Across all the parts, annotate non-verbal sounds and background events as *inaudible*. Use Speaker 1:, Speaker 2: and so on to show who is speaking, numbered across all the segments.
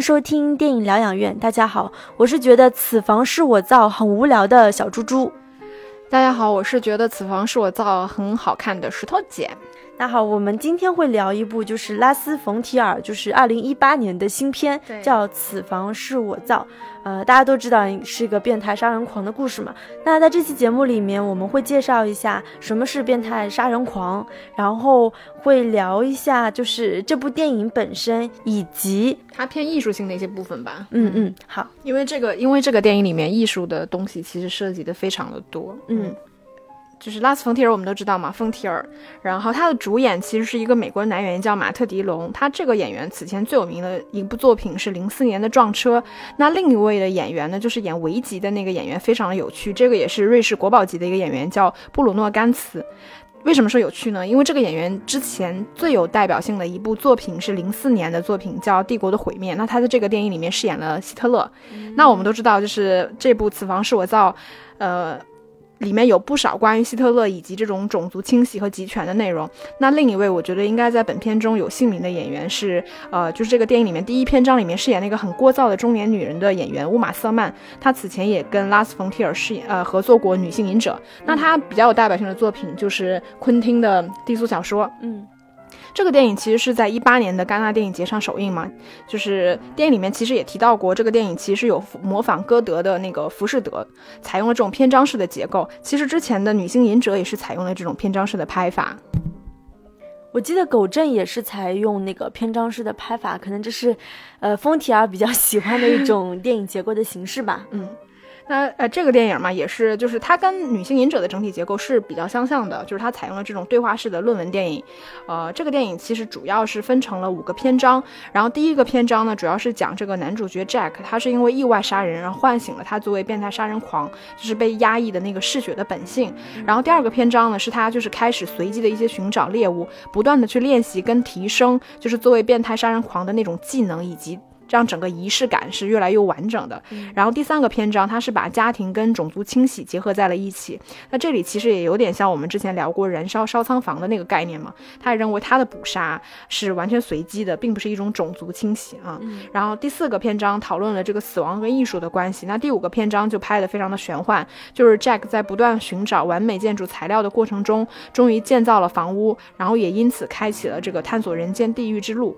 Speaker 1: 收听电影疗养院。大家好，我是觉得此房是我造很无聊的小猪猪。
Speaker 2: 大家好，我是觉得此房是我造很好看的石头姐。
Speaker 1: 那好，我们今天会聊一部就是拉斯冯提尔，就是二零一八年的新片，叫《此房是我造》。呃，大家都知道是一个变态杀人狂的故事嘛。那在这期节目里面，我们会介绍一下什么是变态杀人狂，然后会聊一下就是这部电影本身以及
Speaker 2: 它偏艺术性的一些部分吧。
Speaker 1: 嗯嗯，好，
Speaker 2: 因为这个，因为这个电影里面艺术的东西其实涉及的非常的多。
Speaker 1: 嗯。
Speaker 2: 就是拉斯冯提尔，我们都知道嘛，冯提尔。然后他的主演其实是一个美国男演员，叫马特·迪龙。他这个演员此前最有名的一部作品是零四年的《撞车》。那另一位的演员呢，就是演维吉的那个演员，非常的有趣。这个也是瑞士国宝级的一个演员，叫布鲁诺·甘茨。为什么说有趣呢？因为这个演员之前最有代表性的一部作品是零四年的作品，叫《帝国的毁灭》。那他在这个电影里面饰演了希特勒。那我们都知道，就是这部《此房是我造》，呃。里面有不少关于希特勒以及这种种族清洗和集权的内容。那另一位我觉得应该在本片中有姓名的演员是，呃，就是这个电影里面第一篇章里面饰演那个很聒噪的中年女人的演员乌玛瑟曼。她此前也跟拉斯冯提尔饰演呃合作过《女性隐者》。那她比较有代表性的作品就是昆汀的低俗小说。
Speaker 1: 嗯。
Speaker 2: 这个电影其实是在一八年的戛纳电影节上首映嘛，就是电影里面其实也提到过，这个电影其实有模仿歌德的那个《浮士德》，采用了这种篇章式的结构。其实之前的《女性隐者》也是采用了这种篇章式的拍法。
Speaker 1: 我记得《狗镇》也是采用那个篇章式的拍法，可能这是，呃，丰提尔比较喜欢的一种电影结构的形式吧。
Speaker 2: 嗯。那呃，这个电影嘛，也是，就是它跟《女性隐者》的整体结构是比较相像的，就是它采用了这种对话式的论文电影。呃，这个电影其实主要是分成了五个篇章，然后第一个篇章呢，主要是讲这个男主角 Jack，他是因为意外杀人，然后唤醒了他作为变态杀人狂，就是被压抑的那个嗜血的本性。然后第二个篇章呢，是他就是开始随机的一些寻找猎物，不断的去练习跟提升，就是作为变态杀人狂的那种技能以及。让整个仪式感是越来越完整的。然后第三个篇章，它是把家庭跟种族清洗结合在了一起。那这里其实也有点像我们之前聊过燃烧烧仓房的那个概念嘛。他也认为他的捕杀是完全随机的，并不是一种种族清洗啊。然后第四个篇章讨论了这个死亡跟艺术的关系。那第五个篇章就拍得非常的玄幻，就是 Jack 在不断寻找完美建筑材料的过程中，终于建造了房屋，然后也因此开启了这个探索人间地狱之路。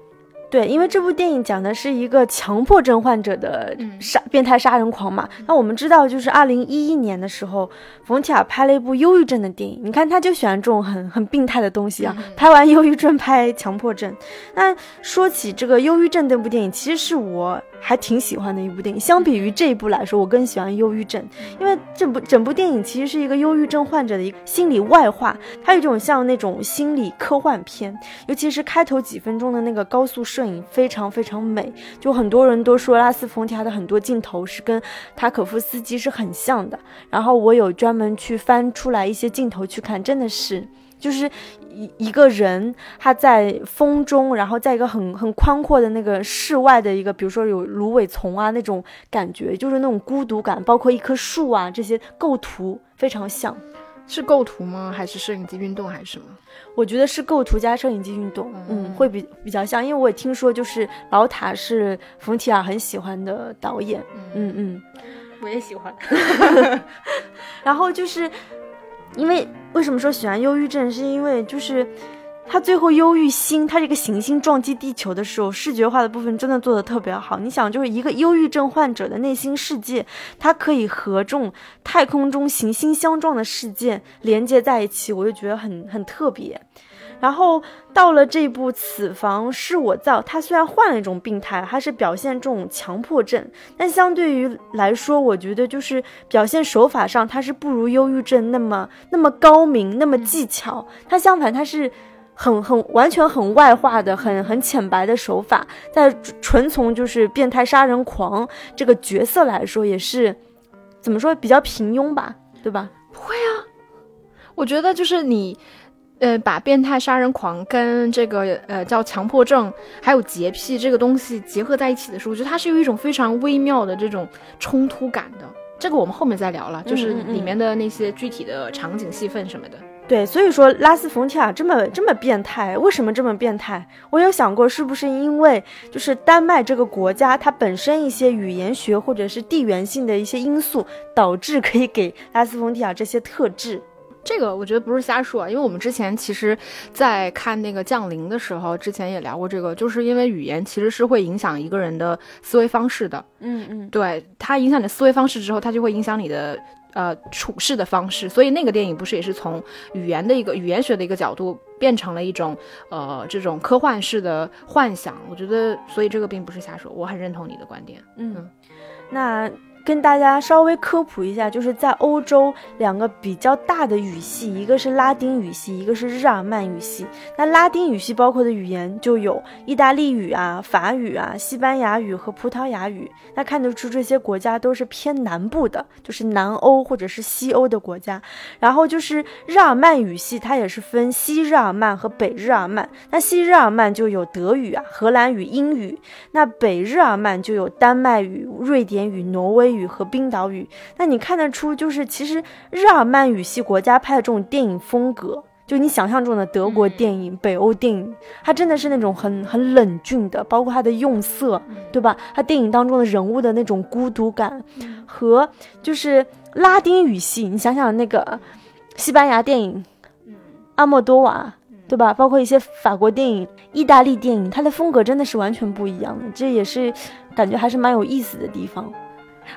Speaker 1: 对，因为这部电影讲的是一个强迫症患者的杀变态杀人狂嘛。那我们知道，就是二零一一年的时候，冯提尔拍了一部忧郁症的电影。你看，他就喜欢这种很很病态的东西啊。拍完忧郁症，拍强迫症。那说起这个忧郁症这部电影，其实是我。还挺喜欢的一部电影，相比于这一部来说，我更喜欢《忧郁症》，因为这部整部电影其实是一个忧郁症患者的一个心理外化，它有一种像那种心理科幻片，尤其是开头几分钟的那个高速摄影非常非常美，就很多人都说拉斯冯提亚的很多镜头是跟塔可夫斯基是很像的，然后我有专门去翻出来一些镜头去看，真的是。就是一一个人，他在风中，然后在一个很很宽阔的那个室外的一个，比如说有芦苇丛啊那种感觉，就是那种孤独感，包括一棵树啊这些构图非常像，
Speaker 2: 是构图吗？还是摄影机运动还是什么？
Speaker 1: 我觉得是构图加摄影机运动，嗯，会比比较像，因为我也听说就是老塔是冯提尔很喜欢的导演，嗯嗯，
Speaker 2: 我也喜欢，*laughs*
Speaker 1: 然后就是。因为为什么说喜欢忧郁症，是因为就是他最后忧郁星，他这个行星撞击地球的时候，视觉化的部分真的做的特别好。你想，就是一个忧郁症患者的内心世界，它可以和这种太空中行星相撞的事件连接在一起，我就觉得很很特别。然后到了这部《此房是我造》，他虽然换了一种病态，他是表现这种强迫症，但相对于来说，我觉得就是表现手法上，他是不如忧郁症那么那么高明，那么技巧。他相反，他是很很完全很外化的，很很浅白的手法，在纯从就是变态杀人狂这个角色来说，也是怎么说比较平庸吧，对吧？
Speaker 2: 不会啊，我觉得就是你。呃，把变态杀人狂跟这个呃叫强迫症，还有洁癖这个东西结合在一起的时候，我觉得它是有一种非常微妙的这种冲突感的。这个我们后面再聊了，就是里面的那些具体的场景戏份什么的。
Speaker 1: 对，所以说拉斯冯提亚这么这么变态，为什么这么变态？我有想过，是不是因为就是丹麦这个国家它本身一些语言学或者是地缘性的一些因素，导致可以给拉斯冯提亚这些特质？
Speaker 2: 这个我觉得不是瞎说，因为我们之前其实，在看那个降临的时候，之前也聊过这个，就是因为语言其实是会影响一个人的思维方式的。
Speaker 1: 嗯嗯，
Speaker 2: 对，它影响你的思维方式之后，它就会影响你的。呃，处事的方式，所以那个电影不是也是从语言的一个语言学的一个角度，变成了一种呃这种科幻式的幻想。我觉得，所以这个并不是瞎说，我很认同你的观点。
Speaker 1: 嗯，那。跟大家稍微科普一下，就是在欧洲两个比较大的语系，一个是拉丁语系，一个是日耳曼语系。那拉丁语系包括的语言就有意大利语啊、法语啊、西班牙语和葡萄牙语。那看得出这些国家都是偏南部的，就是南欧或者是西欧的国家。然后就是日耳曼语系，它也是分西日耳曼和北日耳曼。那西日耳曼就有德语啊、荷兰语、英语。那北日耳曼就有丹麦语、瑞典语、挪威。语和冰岛语，那你看得出，就是其实日耳曼语系国家拍的这种电影风格，就你想象中的德国电影、北欧电影，它真的是那种很很冷峻的，包括它的用色，对吧？它电影当中的人物的那种孤独感，和就是拉丁语系，你想想那个西班牙电影，阿莫多瓦，对吧？包括一些法国电影、意大利电影，它的风格真的是完全不一样的，这也是感觉还是蛮有意思的地方。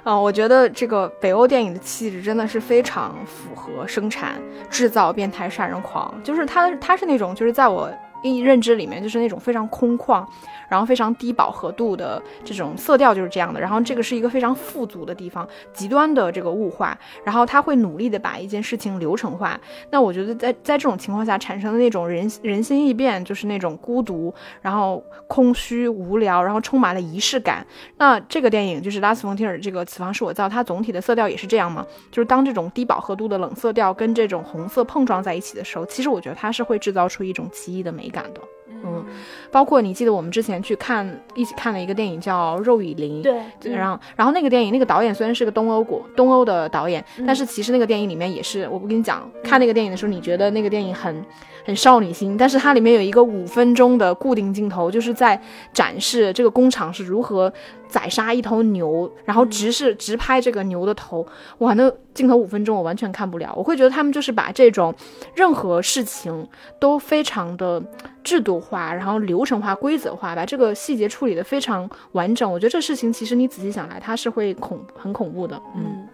Speaker 2: 嗯，我觉得这个北欧电影的气质真的是非常符合生产制造变态杀人狂，就是他，他是那种就是在我。一认知里面就是那种非常空旷，然后非常低饱和度的这种色调就是这样的。然后这个是一个非常富足的地方，极端的这个物化，然后他会努力的把一件事情流程化。那我觉得在在这种情况下产生的那种人人心易变，就是那种孤独，然后空虚无聊，然后充满了仪式感。那这个电影就是拉斯冯提尔这个《此房是我造》，它总体的色调也是这样嘛？就是当这种低饱和度的冷色调跟这种红色碰撞在一起的时候，其实我觉得它是会制造出一种奇异的美。感动，嗯，包括你记得我们之前去看一起看了一个电影叫《肉与灵》，
Speaker 1: 对，
Speaker 2: 然后然后那个电影那个导演虽然是个东欧国东欧的导演，但是其实那个电影里面也是，我不跟你讲，看那个电影的时候，你觉得那个电影很很少女心，但是它里面有一个五分钟的固定镜头，就是在展示这个工厂是如何。宰杀一头牛，然后直视直拍这个牛的头，哇，那镜头五分钟我完全看不了。我会觉得他们就是把这种任何事情都非常的制度化，然后流程化、规则化，把这个细节处理的非常完整。我觉得这事情其实你仔细想来，它是会恐很恐怖的。嗯，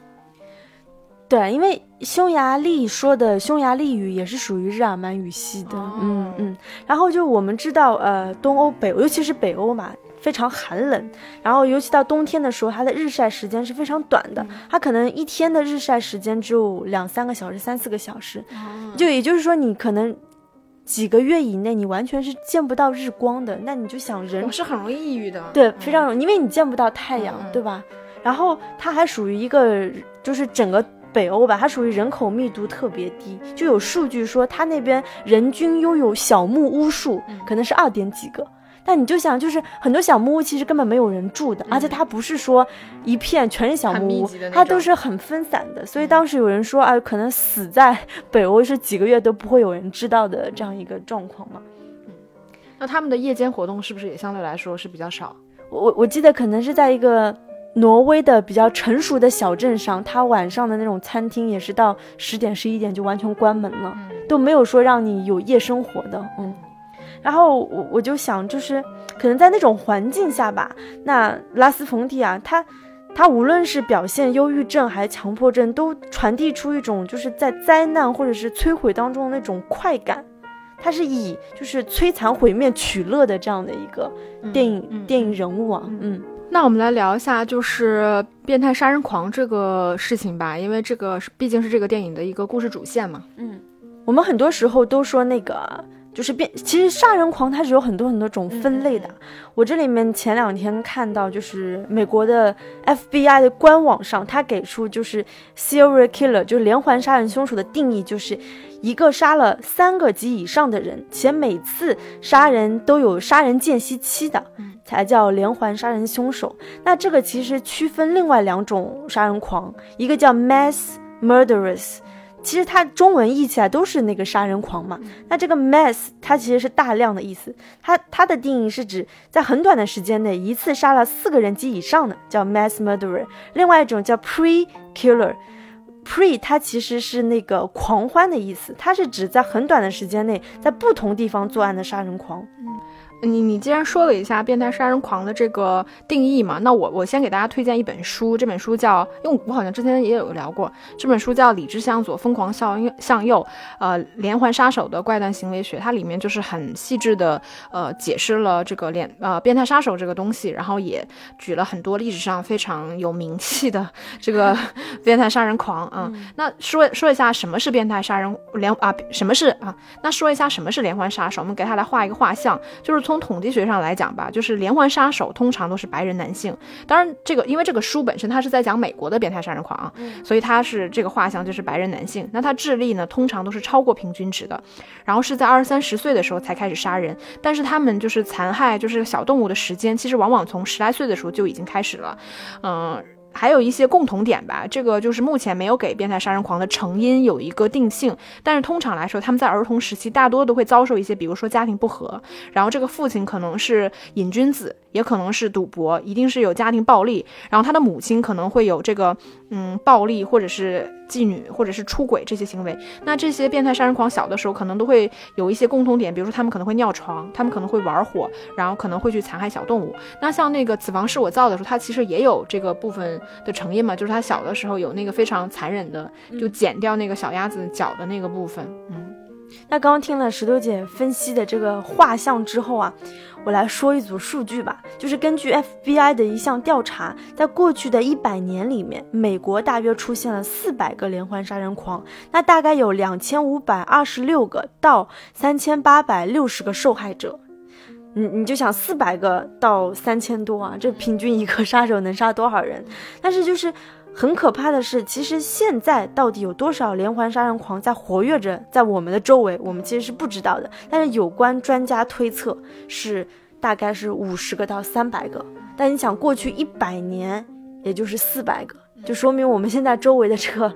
Speaker 1: 对，因为匈牙利说的匈牙利语也是属于日耳曼语系的。嗯嗯，然后就我们知道，呃，东欧、北欧，尤其是北欧嘛。非常寒冷，然后尤其到冬天的时候，它的日晒时间是非常短的，它可能一天的日晒时间只有两三个小时、三四个小时，就也就是说，你可能几个月以内你完全是见不到日光的。那你就想，人
Speaker 2: 是很容易抑郁的，
Speaker 1: 对，非常容易，因为你见不到太阳，对吧？然后它还属于一个，就是整个北欧吧，它属于人口密度特别低，就有数据说它那边人均拥有小木屋数可能是二点几个。那你就想，就是很多小木屋其实根本没有人住的，而且它不是说一片全是小木屋，它都是很分散的。所以当时有人说啊，可能死在 *laughs* 北欧是几个月都不会有人知道的这样一个状况嘛。
Speaker 2: 嗯，那他们的夜间活动是不是也相对来说是比较少？
Speaker 1: 我我记得可能是在一个挪威的比较成熟的小镇上，它晚上的那种餐厅也是到十点十一点就完全关门了，都没有说让你有夜生活的。嗯。然后我我就想，就是可能在那种环境下吧，那拉斯冯提啊，他他无论是表现忧郁症还是强迫症，都传递出一种就是在灾难或者是摧毁当中的那种快感。他是以就是摧残毁灭取乐的这样的一个电影电影人物啊。嗯，
Speaker 2: 那我们来聊一下就是变态杀人狂这个事情吧，因为这个是毕竟是这个电影的一个故事主线嘛。
Speaker 1: 嗯，我们很多时候都说那个。就是变，其实杀人狂他是有很多很多种分类的。我这里面前两天看到，就是美国的 FBI 的官网上，他给出就是 serial killer，就是连环杀人凶手的定义，就是一个杀了三个及以上的人，且每次杀人都有杀人间隙期的，才叫连环杀人凶手。那这个其实区分另外两种杀人狂，一个叫 mass murderers。其实它中文译起来都是那个杀人狂嘛。那这个 mass 它其实是大量的意思，它它的定义是指在很短的时间内一次杀了四个人及以上的叫 mass murderer。另外一种叫 pre killer，pre 它其实是那个狂欢的意思，它是指在很短的时间内在不同地方作案的杀人狂。
Speaker 2: 你你既然说了一下变态杀人狂的这个定义嘛，那我我先给大家推荐一本书，这本书叫，因为我好像之前也有聊过，这本书叫《理智向左，疯狂向向右》，呃，连环杀手的怪诞行为学，它里面就是很细致的呃解释了这个连呃变态杀手这个东西，然后也举了很多历史上非常有名气的这个 *laughs* 变态杀人狂啊。那说说一下什么是变态杀人连啊什么是啊？那说一下什么是连环杀手，我们给他来画一个画像，就是。从统计学上来讲吧，就是连环杀手通常都是白人男性。当然，这个因为这个书本身它是在讲美国的变态杀人狂啊，所以它是这个画像就是白人男性。那他智力呢，通常都是超过平均值的，然后是在二三十岁的时候才开始杀人。但是他们就是残害就是小动物的时间，其实往往从十来岁的时候就已经开始了，嗯。还有一些共同点吧，这个就是目前没有给变态杀人狂的成因有一个定性，但是通常来说，他们在儿童时期大多都会遭受一些，比如说家庭不和，然后这个父亲可能是瘾君子，也可能是赌博，一定是有家庭暴力，然后他的母亲可能会有这个嗯暴力或者是。妓女或者是出轨这些行为，那这些变态杀人狂小的时候可能都会有一些共同点，比如说他们可能会尿床，他们可能会玩火，然后可能会去残害小动物。那像那个《此房是我造的》时候，它其实也有这个部分的成因嘛，就是他小的时候有那个非常残忍的，就剪掉那个小鸭子脚的那个部分。嗯，
Speaker 1: 那刚刚听了石头姐分析的这个画像之后啊。我来说一组数据吧，就是根据 FBI 的一项调查，在过去的一百年里面，美国大约出现了四百个连环杀人狂，那大概有两千五百二十六个到三千八百六十个受害者。你你就想四百个到三千多啊，这平均一个杀手能杀多少人？但是就是。很可怕的是，其实现在到底有多少连环杀人狂在活跃着，在我们的周围，我们其实是不知道的。但是有关专家推测是大概是五十个到三百个。但你想，过去一百年，也就是四百个。就说明我们现在周围的这个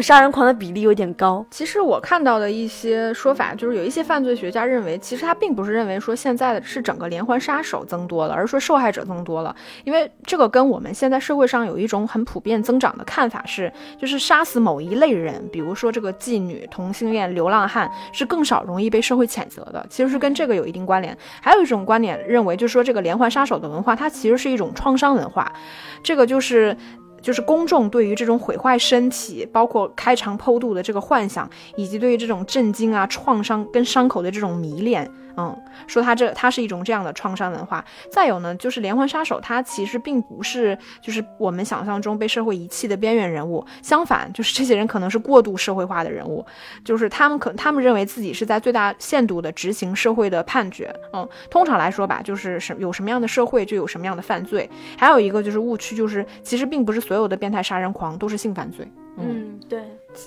Speaker 1: 杀人狂的比例有点高。
Speaker 2: 其实我看到的一些说法，就是有一些犯罪学家认为，其实他并不是认为说现在的是整个连环杀手增多了，而是说受害者增多了。因为这个跟我们现在社会上有一种很普遍增长的看法是，就是杀死某一类人，比如说这个妓女、同性恋、流浪汉，是更少容易被社会谴责的。其实是跟这个有一定关联。还有一种观点认为，就是说这个连环杀手的文化，它其实是一种创伤文化。这个就是。就是公众对于这种毁坏身体，包括开肠剖肚的这个幻想，以及对于这种震惊啊、创伤跟伤口的这种迷恋。嗯，说他这他是一种这样的创伤文化。再有呢，就是连环杀手，他其实并不是就是我们想象中被社会遗弃的边缘人物，相反，就是这些人可能是过度社会化的人物，就是他们可他们认为自己是在最大限度的执行社会的判决。嗯，通常来说吧，就是什有什么样的社会就有什么样的犯罪。还有一个就是误区，就是其实并不是所有的变态杀人狂都是性犯罪。
Speaker 1: 嗯，对。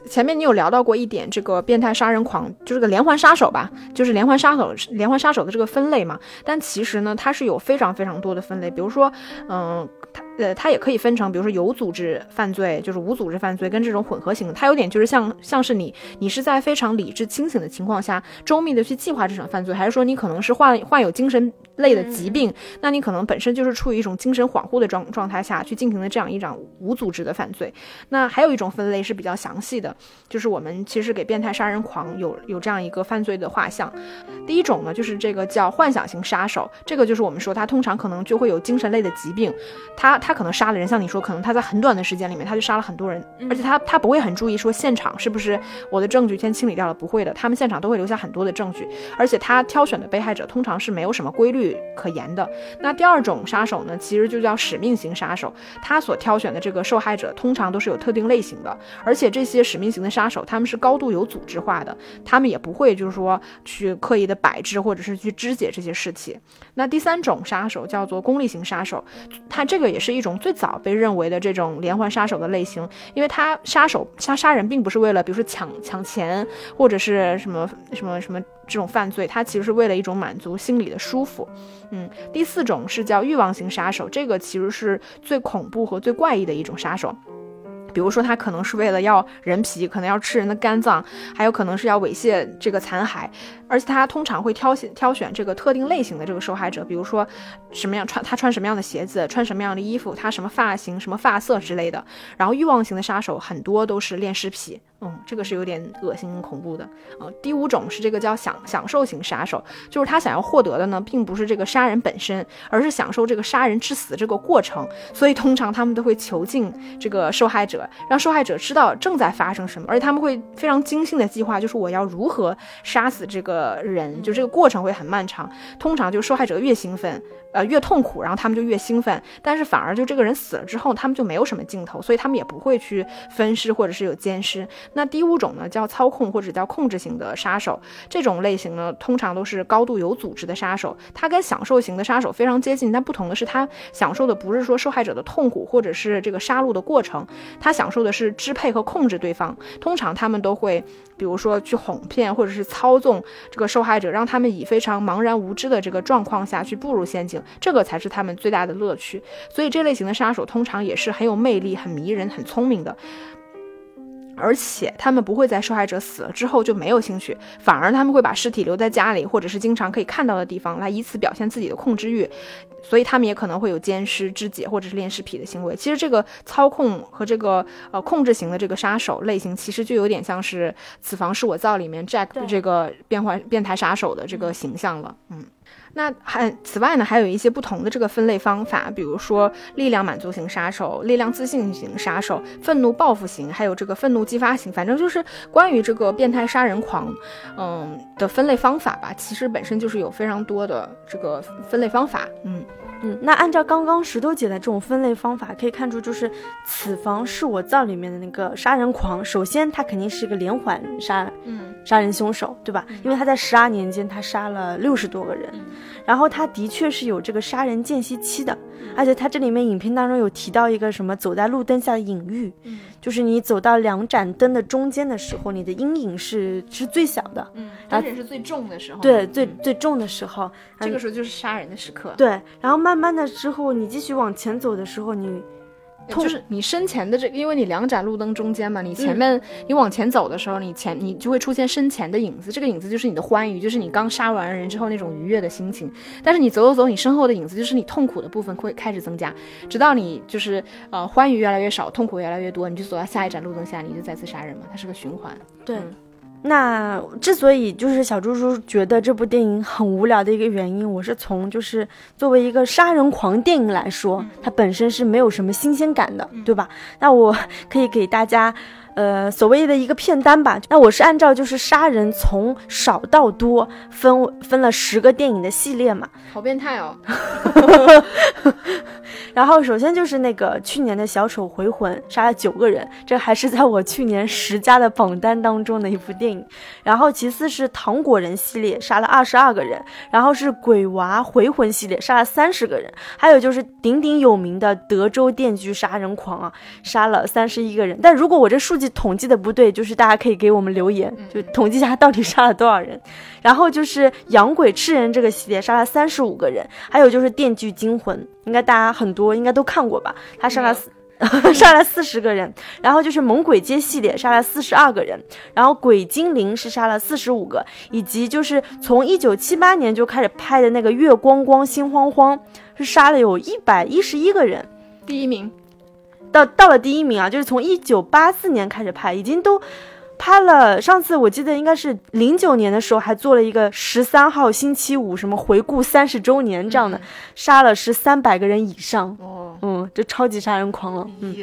Speaker 2: 前面你有聊到过一点，这个变态杀人狂就是个连环杀手吧？就是连环杀手，连环杀手的这个分类嘛。但其实呢，它是有非常非常多的分类，比如说，嗯。它呃，它也可以分成，比如说有组织犯罪，就是无组织犯罪，跟这种混合型。它有点就是像像是你，你是在非常理智清醒的情况下，周密的去计划这场犯罪，还是说你可能是患患有精神类的疾病，那你可能本身就是处于一种精神恍惚的状状态下去进行的这样一场无组织的犯罪。那还有一种分类是比较详细的，就是我们其实给变态杀人狂有有这样一个犯罪的画像。第一种呢，就是这个叫幻想型杀手，这个就是我们说他通常可能就会有精神类的疾病。他他可能杀了人，像你说，可能他在很短的时间里面他就杀了很多人，而且他他不会很注意说现场是不是我的证据先清理掉了，不会的，他们现场都会留下很多的证据，而且他挑选的被害者通常是没有什么规律可言的。那第二种杀手呢，其实就叫使命型杀手，他所挑选的这个受害者通常都是有特定类型的，而且这些使命型的杀手他们是高度有组织化的，他们也不会就是说去刻意的摆置或者是去肢解这些尸体。那第三种杀手叫做功利型杀手，他这个。也是一种最早被认为的这种连环杀手的类型，因为他杀手杀杀人并不是为了，比如说抢抢钱或者是什么什么什么这种犯罪，它其实是为了一种满足心理的舒服。嗯，第四种是叫欲望型杀手，这个其实是最恐怖和最怪异的一种杀手。比如说，他可能是为了要人皮，可能要吃人的肝脏，还有可能是要猥亵这个残骸，而且他通常会挑选挑选这个特定类型的这个受害者，比如说什么样穿他穿什么样的鞋子，穿什么样的衣服，他什么发型、什么发色之类的。然后欲望型的杀手很多都是恋尸癖。嗯，这个是有点恶心恐怖的啊。第五种是这个叫享享受型杀手，就是他想要获得的呢，并不是这个杀人本身，而是享受这个杀人致死这个过程。所以通常他们都会囚禁这个受害者，让受害者知道正在发生什么，而且他们会非常精心的计划，就是我要如何杀死这个人，就这个过程会很漫长。通常就受害者越兴奋。呃，越痛苦，然后他们就越兴奋，但是反而就这个人死了之后，他们就没有什么镜头，所以他们也不会去分尸或者是有奸尸。那第五种呢，叫操控或者叫控制型的杀手，这种类型呢，通常都是高度有组织的杀手，他跟享受型的杀手非常接近，但不同的是，他享受的不是说受害者的痛苦或者是这个杀戮的过程，他享受的是支配和控制对方。通常他们都会。比如说去哄骗或者是操纵这个受害者，让他们以非常茫然无知的这个状况下去步入陷阱，这个才是他们最大的乐趣。所以这类型的杀手通常也是很有魅力、很迷人、很聪明的。而且他们不会在受害者死了之后就没有兴趣，反而他们会把尸体留在家里，或者是经常可以看到的地方，来以此表现自己的控制欲。所以他们也可能会有奸尸、肢解或者是恋尸癖的行为。其实这个操控和这个呃控制型的这个杀手类型，其实就有点像是《此房是我造》里面 Jack 这个变化变态杀手的这个形象了。嗯。那还此外呢，还有一些不同的这个分类方法，比如说力量满足型杀手、力量自信型杀手、愤怒报复型，还有这个愤怒激发型，反正就是关于这个变态杀人狂，嗯的分类方法吧。其实本身就是有非常多的这个分类方法，嗯。
Speaker 1: 嗯，那按照刚刚石头姐的这种分类方法，可以看出，就是此房是我造里面的那个杀人狂。首先，他肯定是一个连环杀，嗯，杀人凶手，对吧？因为他在十二年间，他杀了六十多个人，然后他的确是有这个杀人间隙期的，而且它这里面影片当中有提到一个什么走在路灯下的隐喻，嗯。就是你走到两盏灯的中间的时候，你的阴影是是最小的，
Speaker 2: 嗯，而且是最重的时候，
Speaker 1: 对，最最重的时候，
Speaker 2: 这个时候就是杀人的时刻，
Speaker 1: 对，然后慢慢的之后，你继续往前走的时候，你。
Speaker 2: 就是你身前的这，因为你两盏路灯中间嘛，你前面你往前走的时候，你前你就会出现身前的影子，这个影子就是你的欢愉，就是你刚杀完人之后那种愉悦的心情。但是你走走走，你身后的影子就是你痛苦的部分会开始增加，直到你就是呃欢愉越来越少，痛苦越来越多，你就走到下一盏路灯下，你就再次杀人嘛，它是个循环。
Speaker 1: 对。那之所以就是小猪猪觉得这部电影很无聊的一个原因，我是从就是作为一个杀人狂电影来说，它本身是没有什么新鲜感的，对吧？那我可以给大家。呃，所谓的一个片单吧，那我是按照就是杀人从少到多分分了十个电影的系列嘛，
Speaker 2: 好变态哦。*laughs*
Speaker 1: 然后首先就是那个去年的小丑回魂，杀了九个人，这还是在我去年十佳的榜单当中的一部电影。然后其次是糖果人系列，杀了二十二个人。然后是鬼娃回魂系列，杀了三十个人。还有就是鼎鼎有名的德州电锯杀人狂啊，杀了三十一个人。但如果我这数据统计的不对，就是大家可以给我们留言，就统计一下到底杀了多少人。*laughs* 然后就是养鬼吃人这个系列，杀了三十五个人。还有就是电锯惊魂，应该大家很多应该都看过吧？他杀了四 *laughs* 杀了四十个人。然后就是猛鬼街系列，杀了四十二个人。然后鬼精灵是杀了四十五个，以及就是从一九七八年就开始拍的那个月光光心慌慌，是杀了有一百一十一个人，
Speaker 2: 第一名。
Speaker 1: 到到了第一名啊，就是从一九八四年开始拍，已经都拍了。上次我记得应该是零九年的时候，还做了一个十三号星期五什么回顾三十周年这样的，杀了是三百个人以上。哦，嗯，这超级杀人狂了。嗯，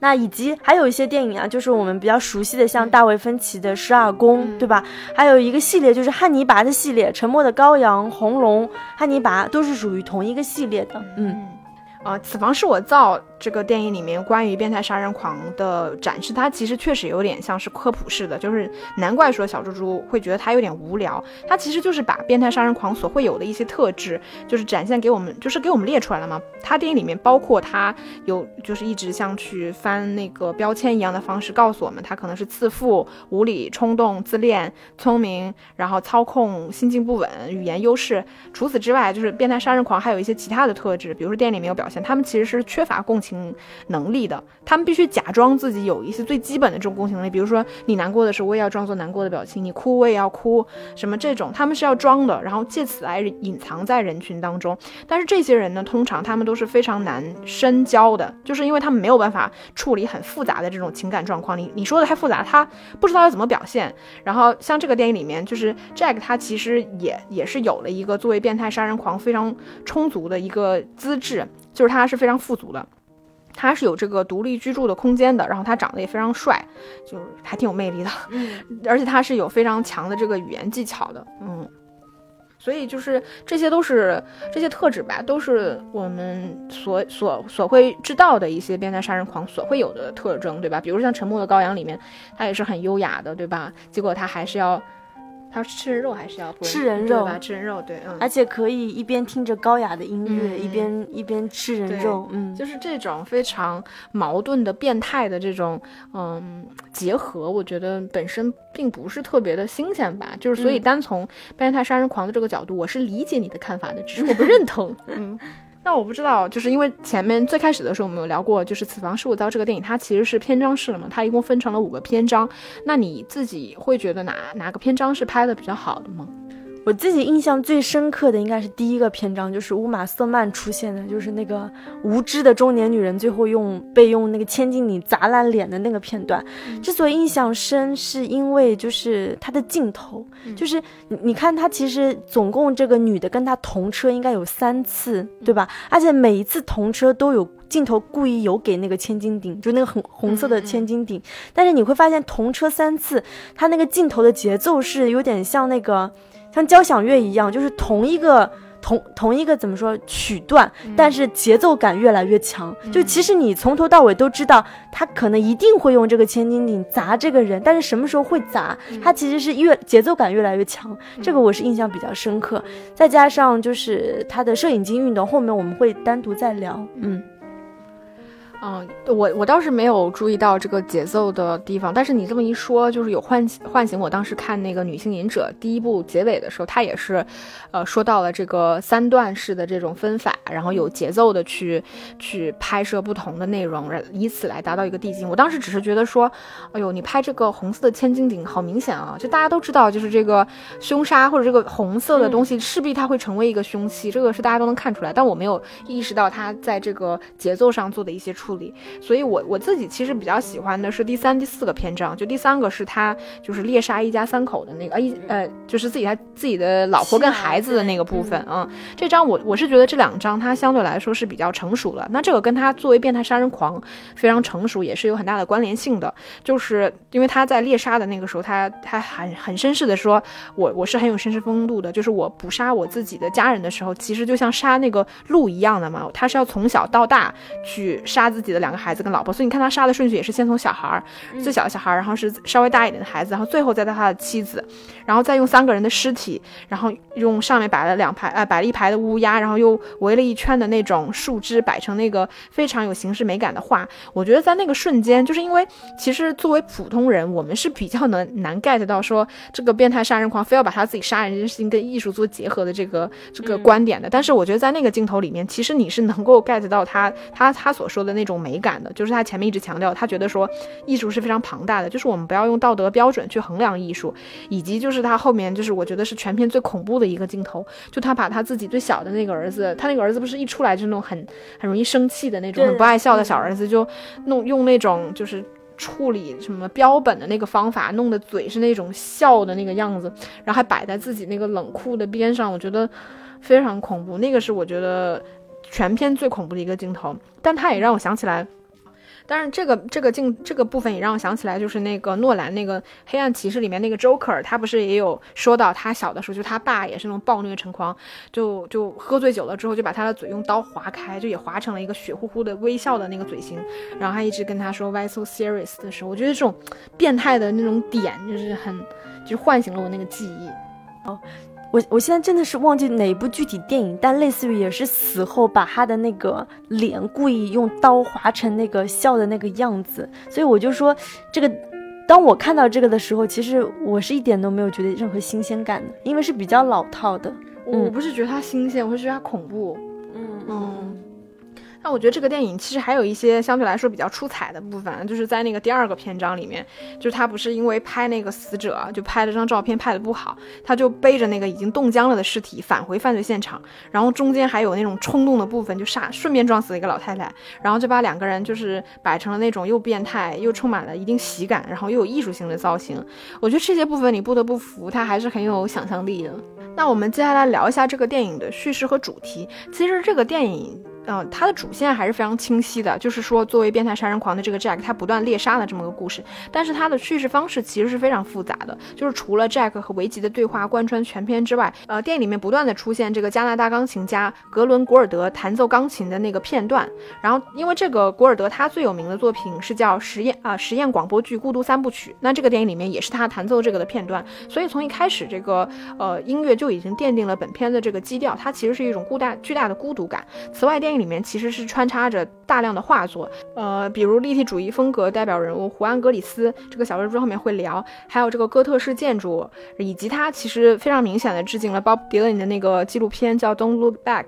Speaker 1: 那以及还有一些电影啊，就是我们比较熟悉的，像大卫芬奇的《十二宫》，对吧？还有一个系列就是汉尼拔的系列，《沉默的羔羊》、《红龙》、汉尼拔都是属于同一个系列的。嗯，
Speaker 2: 啊，此房是我造。这个电影里面关于变态杀人狂的展示，它其实确实有点像是科普式的，就是难怪说小猪猪会觉得它有点无聊。它其实就是把变态杀人狂所会有的一些特质，就是展现给我们，就是给我们列出来了嘛。它电影里面包括他有，就是一直像去翻那个标签一样的方式告诉我们，他可能是自负、无理、冲动、自恋、聪明，然后操控、心境不稳、语言优势。除此之外，就是变态杀人狂还有一些其他的特质，比如说电影里面有表现，他们其实是缺乏共情。情能力的，他们必须假装自己有一些最基本的这种共情能力，比如说你难过的时候，我也要装作难过的表情；你哭，我也要哭，什么这种，他们是要装的，然后借此来隐藏在人群当中。但是这些人呢，通常他们都是非常难深交的，就是因为他们没有办法处理很复杂的这种情感状况。你你说的太复杂，他不知道要怎么表现。然后像这个电影里面，就是 Jack 他其实也也是有了一个作为变态杀人狂非常充足的一个资质，就是他是非常富足的，他是有这个独立居住的空间的，然后他长得也非常帅，就是还挺有魅力的，嗯，*laughs* 而且他是有非常强的这个语言技巧的，嗯。所以就是这些都是这些特质吧，都是我们所所所会知道的一些变态杀人狂所会有的特征，对吧？比如像《沉默的羔羊》里面，他也是很优雅的，对吧？结果他还是要。他是吃人肉还是要
Speaker 1: 吃人肉
Speaker 2: 吧？吃人肉，对，嗯，
Speaker 1: 而且可以一边听着高雅的音乐，一边一边吃人肉，嗯，
Speaker 2: 就是这种非常矛盾的变态的这种嗯结合，我觉得本身并不是特别的新鲜吧。就是所以单从变态杀人狂的这个角度，我是理解你的看法的，只是我不认同，*laughs* 嗯。那我不知道，就是因为前面最开始的时候我们有聊过，就是《此房十五刀》这个电影，它其实是篇章式的嘛，它一共分成了五个篇章。那你自己会觉得哪哪个篇章是拍的比较好的吗？
Speaker 1: 我自己印象最深刻的应该是第一个篇章，就是乌玛瑟曼出现的，就是那个无知的中年女人最后用被用那个千斤顶砸烂脸的那个片段。之所以印象深，是因为就是它的镜头，就是你你看她其实总共这个女的跟她同车应该有三次，对吧？而且每一次同车都有镜头故意有给那个千斤顶，就那个红红色的千斤顶。但是你会发现同车三次，它那个镜头的节奏是有点像那个。像交响乐一样，就是同一个同同一个怎么说曲段，但是节奏感越来越强。就其实你从头到尾都知道，他可能一定会用这个千斤顶砸这个人，但是什么时候会砸，他其实是越节奏感越来越强。这个我是印象比较深刻。再加上就是他的摄影机运动，后面我们会单独再聊。嗯。
Speaker 2: 嗯，我我倒是没有注意到这个节奏的地方，但是你这么一说，就是有唤唤醒我当时看那个《女性隐者》第一部结尾的时候，他也是，呃，说到了这个三段式的这种分法，然后有节奏的去去拍摄不同的内容，以此来达到一个递进。我当时只是觉得说，哎呦，你拍这个红色的千斤顶好明显啊！就大家都知道，就是这个凶杀或者这个红色的东西势必它会成为一个凶器，这个是大家都能看出来。但我没有意识到他在这个节奏上做的一些处。所以，我我自己其实比较喜欢的是第三、第四个篇章。就第三个是他就是猎杀一家三口的那个，一呃，就是自己他自己的老婆跟孩子的那个部分嗯，这章我我是觉得这两章他相对来说是比较成熟了。那这个跟他作为变态杀人狂非常成熟也是有很大的关联性的，就是因为他在猎杀的那个时候，他他很很绅士的说，我我是很有绅士风度的，就是我捕杀我自己的家人的时候，其实就像杀那个鹿一样的嘛，他是要从小到大去杀自。自己的两个孩子跟老婆，所以你看他杀的顺序也是先从小孩儿最小的小孩儿，然后是稍微大一点的孩子，然后最后再到他的妻子，然后再用三个人的尸体，然后用上面摆了两排呃摆了一排的乌鸦，然后又围了一圈的那种树枝，摆成那个非常有形式美感的画。我觉得在那个瞬间，就是因为其实作为普通人，我们是比较能难 get 到说这个变态杀人狂非要把他自己杀人这件事情跟艺术做结合的这个这个观点的。但是我觉得在那个镜头里面，其实你是能够 get 到他他他所说的那种。美感的，就是他前面一直强调，他觉得说艺术是非常庞大的，就是我们不要用道德标准去衡量艺术，以及就是他后面就是我觉得是全片最恐怖的一个镜头，就他把他自己最小的那个儿子，他那个儿子不是一出来就那种很很容易生气的那种，很不爱笑的小儿子，就弄用那种就是处理什么标本的那个方法，弄的嘴是那种笑的那个样子，然后还摆在自己那个冷酷的边上，我觉得非常恐怖，那个是我觉得。全片最恐怖的一个镜头，但它也让我想起来，但是这个这个镜这个部分也让我想起来，就是那个诺兰那个《黑暗骑士》里面那个 Joker，他不是也有说到他小的时候，就他爸也是那种暴虐成狂，就就喝醉酒了之后就把他的嘴用刀划开，就也划成了一个血乎乎的微笑的那个嘴型，然后他一直跟他说 Why so serious 的时候，我觉得这种变态的那种点就是很，就唤醒了我那个记忆，
Speaker 1: 哦。我我现在真的是忘记哪一部具体电影，但类似于也是死后把他的那个脸故意用刀划成那个笑的那个样子，所以我就说这个，当我看到这个的时候，其实我是一点都没有觉得任何新鲜感的，因为是比较老套的。
Speaker 2: 我不是觉得它新鲜，我是觉得它恐怖。
Speaker 1: 嗯嗯。
Speaker 2: 那我觉得这个电影其实还有一些相对来说比较出彩的部分，就是在那个第二个篇章里面，就是他不是因为拍那个死者就拍了张照片拍的不好，他就背着那个已经冻僵了的尸体返回犯罪现场，然后中间还有那种冲动的部分，就杀顺便撞死了一个老太太，然后就把两个人就是摆成了那种又变态又充满了一定喜感，然后又有艺术性的造型。我觉得这些部分你不得不服，他还是很有想象力的。那我们接下来聊一下这个电影的叙事和主题。其实这个电影。嗯，它的主线还是非常清晰的，就是说，作为变态杀人狂的这个 Jack，他不断猎杀的这么个故事。但是它的叙事方式其实是非常复杂的，就是除了 Jack 和维吉的对话贯穿全片之外，呃，电影里面不断的出现这个加拿大钢琴家格伦·古尔德弹奏钢琴的那个片段。然后，因为这个古尔德他最有名的作品是叫实验啊实验广播剧《孤独三部曲》，那这个电影里面也是他弹奏这个的片段。所以从一开始，这个呃音乐就已经奠定了本片的这个基调，它其实是一种孤大巨大的孤独感。此外，电影里面其实是穿插着大量的画作，呃，比如立体主义风格代表人物胡安·格里斯，这个小说之后面会聊，还有这个哥特式建筑，以及它其实非常明显的致敬了 Bob Dylan 的那个纪录片叫《Don't Look Back》。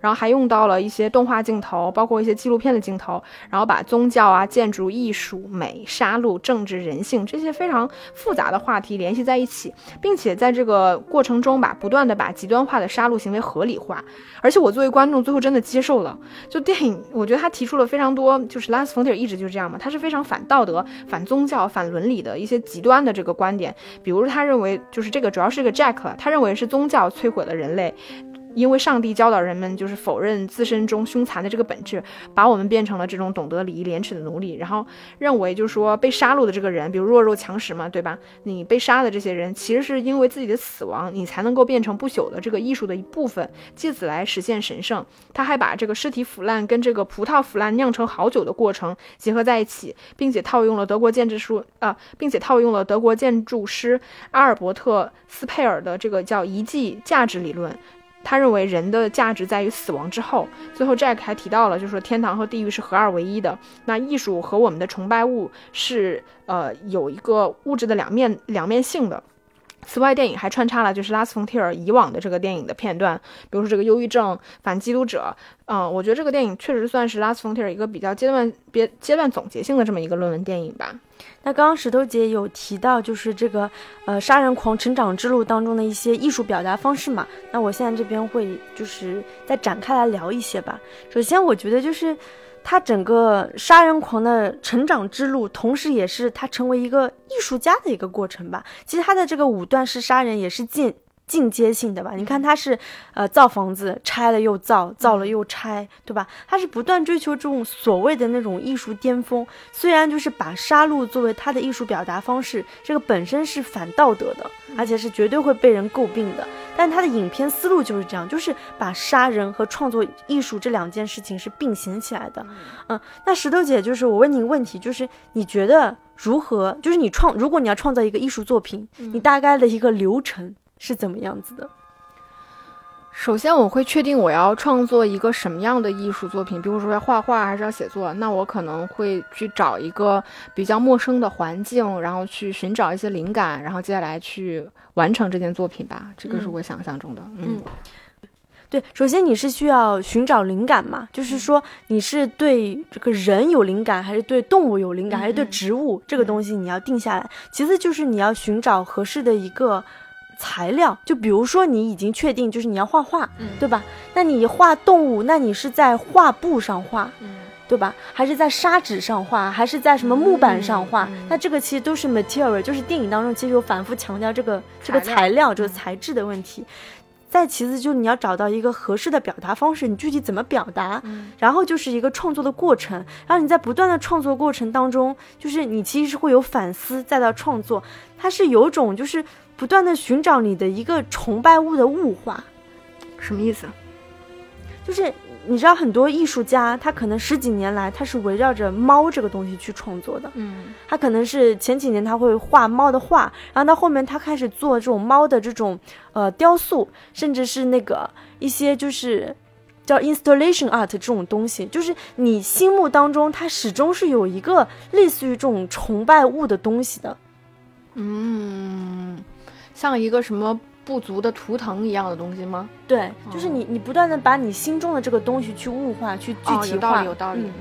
Speaker 2: 然后还用到了一些动画镜头，包括一些纪录片的镜头，然后把宗教啊、建筑、艺术、美、杀戮、政治、人性这些非常复杂的话题联系在一起，并且在这个过程中吧，不断的把极端化的杀戮行为合理化。而且我作为观众，最后真的接受了。就电影，我觉得他提出了非常多，就是拉斯冯提尔一直就是这样嘛，他是非常反道德、反宗教、反伦理的一些极端的这个观点。比如他认为，就是这个主要是一个 Jack，他认为是宗教摧毁了人类。因为上帝教导人们就是否认自身中凶残的这个本质，把我们变成了这种懂得礼义廉耻的奴隶，然后认为就是说被杀戮的这个人，比如弱肉强食嘛，对吧？你被杀的这些人，其实是因为自己的死亡，你才能够变成不朽的这个艺术的一部分，借此来实现神圣。他还把这个尸体腐烂跟这个葡萄腐烂酿成好酒的过程结合在一起，并且套用了德国建筑师啊，并且套用了德国建筑师阿尔伯特斯佩尔的这个叫遗迹价值理论。他认为人的价值在于死亡之后。最后，Jack 还提到了，就是说天堂和地狱是合二为一的。那艺术和我们的崇拜物是呃有一个物质的两面两面性的。此外，电影还穿插了就是拉斯冯提尔以往的这个电影的片段，比如说这个忧郁症、反基督者。嗯，我觉得这个电影确实算是拉斯冯提尔一个比较阶段别阶段总结性的这么一个论文电影吧。
Speaker 1: 那刚刚石头姐有提到，就是这个呃杀人狂成长之路当中的一些艺术表达方式嘛？那我现在这边会就是再展开来聊一些吧。首先，我觉得就是他整个杀人狂的成长之路，同时也是他成为一个艺术家的一个过程吧。其实他的这个五段式杀人也是进。进阶性的吧，你看他是，呃，造房子拆了又造，造了又拆，对吧？他是不断追求这种所谓的那种艺术巅峰。虽然就是把杀戮作为他的艺术表达方式，这个本身是反道德的，而且是绝对会被人诟病的。但他的影片思路就是这样，就是把杀人和创作艺术这两件事情是并行起来的。嗯，那石头姐，就是我问你一个问题，就是你觉得如何？就是你创，如果你要创造一个艺术作品，你大概的一个流程？是怎么样子的？
Speaker 2: 首先，我会确定我要创作一个什么样的艺术作品，比如说要画画还是要写作。那我可能会去找一个比较陌生的环境，然后去寻找一些灵感，然后接下来去完成这件作品吧。这个是我想象中的。嗯，
Speaker 1: 对，首先你是需要寻找灵感嘛？就是说你是对这个人有灵感，还是对动物有灵感，还是对植物这个东西你要定下来？其次就是你要寻找合适的一个。材料，就比如说你已经确定就是你要画画，对吧？那你画动物，那你是在画布上画，对吧？还是在砂纸上画，还是在什么木板上画？那这个其实都是 material，就是电影当中其实有反复强调这个这个材料这个材质的问题。再其次就是你要找到一个合适的表达方式，你具体怎么表达？然后就是一个创作的过程，然后你在不断的创作过程当中，就是你其实是会有反思，再到创作，它是有种就是。不断的寻找你的一个崇拜物的物化，
Speaker 2: 什么意思？
Speaker 1: 就是你知道很多艺术家，他可能十几年来他是围绕着猫这个东西去创作的。嗯，他可能是前几年他会画猫的画，然后到后面他开始做这种猫的这种呃雕塑，甚至是那个一些就是叫 installation art 这种东西，就是你心目当中他始终是有一个类似于这种崇拜物的东西的。
Speaker 2: 嗯。像一个什么不足的图腾一样的东西吗？
Speaker 1: 对，就是你你不断的把你心中的这个东西去物化，去具体化。
Speaker 2: 有道理，有道理。
Speaker 1: 嗯。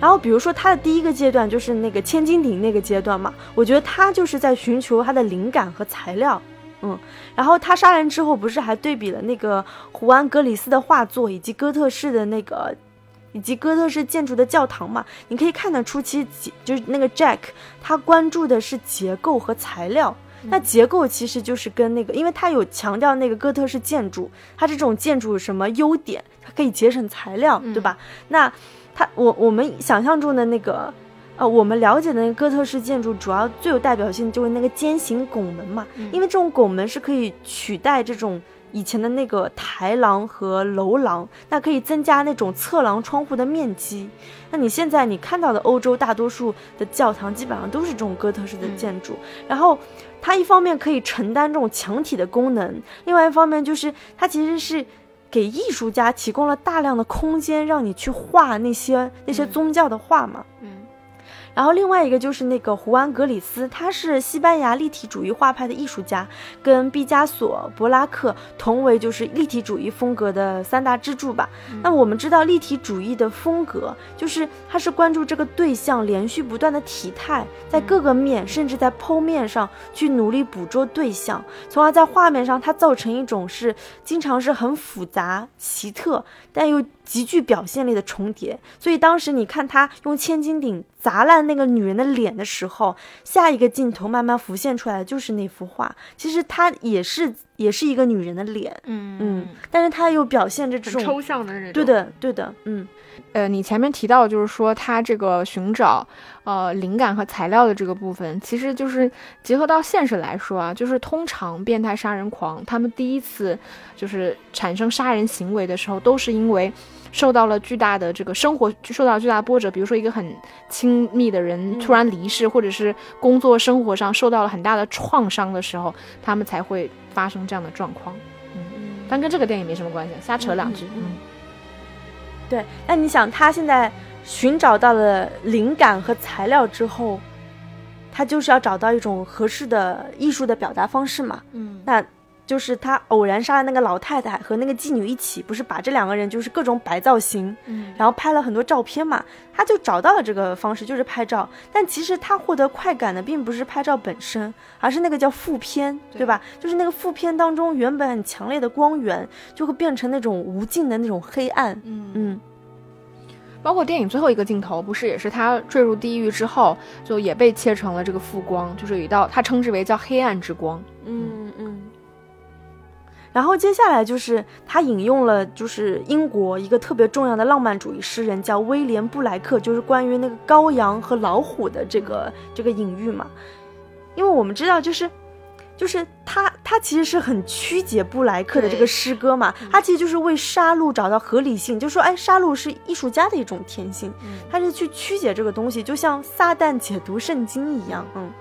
Speaker 1: 然后比如说他的第一个阶段就是那个千斤顶那个阶段嘛，我觉得他就是在寻求他的灵感和材料。嗯。然后他杀人之后不是还对比了那个胡安·格里斯的画作以及哥特式的那个。以及哥特式建筑的教堂嘛，你可以看得出，其实就是那个 Jack，他关注的是结构和材料。那结构其实就是跟那个，因为它有强调那个哥特式建筑，它这种建筑有什么优点？它可以节省材料，对吧？那它我我们想象中的那个，呃，我们了解的那个哥特式建筑，主要最有代表性就是那个尖形拱门嘛，因为这种拱门是可以取代这种。以前的那个台廊和楼廊，那可以增加那种侧廊窗户的面积。那你现在你看到的欧洲大多数的教堂，基本上都是这种哥特式的建筑。然后，它一方面可以承担这种墙体的功能，另外一方面就是它其实是给艺术家提供了大量的空间，让你去画那些那些宗教的画嘛。嗯。然后另外一个就是那个胡安·格里斯，他是西班牙立体主义画派的艺术家，跟毕加索、博拉克同为就是立体主义风格的三大支柱吧。那我们知道立体主义的风格，就是他是关注这个对象连续不断的体态，在各个面甚至在剖面上去努力捕捉对象，从而在画面上它造成一种是经常是很复杂奇特，但又。极具表现力的重叠，所以当时你看他用千斤顶砸烂那个女人的脸的时候，下一个镜头慢慢浮现出来的就是那幅画。其实它也是也是一个女人的脸，嗯嗯，但是它又表现着这种
Speaker 2: 抽象的那种。
Speaker 1: 对的，对的，嗯。
Speaker 2: 呃，你前面提到就是说他这个寻找呃灵感和材料的这个部分，其实就是结合到现实来说啊，就是通常变态杀人狂他们第一次就是产生杀人行为的时候，都是因为。受到了巨大的这个生活受到巨大波折，比如说一个很亲密的人突然离世，或者是工作生活上受到了很大的创伤的时候，他们才会发生这样的状况。嗯，但跟这个电影没什么关系，瞎扯两句。嗯，
Speaker 1: 对。那你想，他现在寻找到了灵感和材料之后，他就是要找到一种合适的艺术的表达方式嘛？嗯，那。就是他偶然杀了那个老太太和那个妓女一起，不是把这两个人就是各种摆造型，嗯，然后拍了很多照片嘛，他就找到了这个方式，就是拍照。但其实他获得快感的并不是拍照本身，而是那个叫负片，对吧？就是那个负片当中原本很强烈的光源，就会变成那种无尽的那种黑暗，嗯嗯。
Speaker 2: 包括电影最后一个镜头，不是也是他坠入地狱之后，就也被切成了这个负光，就是有一道他称之为叫黑暗之光，嗯嗯。
Speaker 1: 然后接下来就是他引用了，就是英国一个特别重要的浪漫主义诗人叫威廉布莱克，就是关于那个羔羊和老虎的这个这个隐喻嘛。因为我们知道，就是就是他他其实是很曲解布莱克的这个诗歌嘛，他其实就是为杀戮找到合理性，就说哎，杀戮是艺术家的一种天性，他是去曲解这个东西，就像撒旦解读圣经一样，嗯。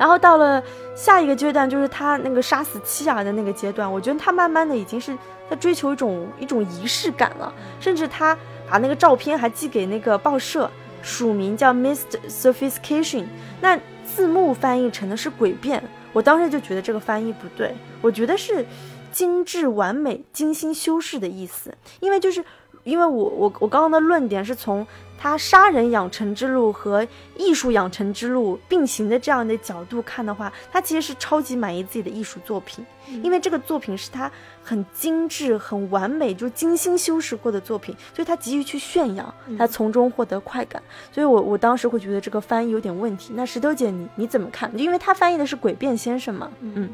Speaker 1: 然后到了下一个阶段，就是他那个杀死妻儿的那个阶段。我觉得他慢慢的已经是在追求一种一种仪式感了，甚至他把那个照片还寄给那个报社，署名叫 Mr. Sophistication，那字幕翻译成的是诡辩。我当时就觉得这个翻译不对，我觉得是精致完美、精心修饰的意思，因为就是因为我我我刚刚的论点是从。他杀人养成之路和艺术养成之路并行的这样的角度看的话，他其实是超级满意自己的艺术作品，因为这个作品是他很精致、很完美，就精心修饰过的作品，所以他急于去炫耀，他从中获得快感。所以我我当时会觉得这个翻译有点问题。那石头姐，你你怎么看？因为他翻译的是诡辩先生嘛，嗯。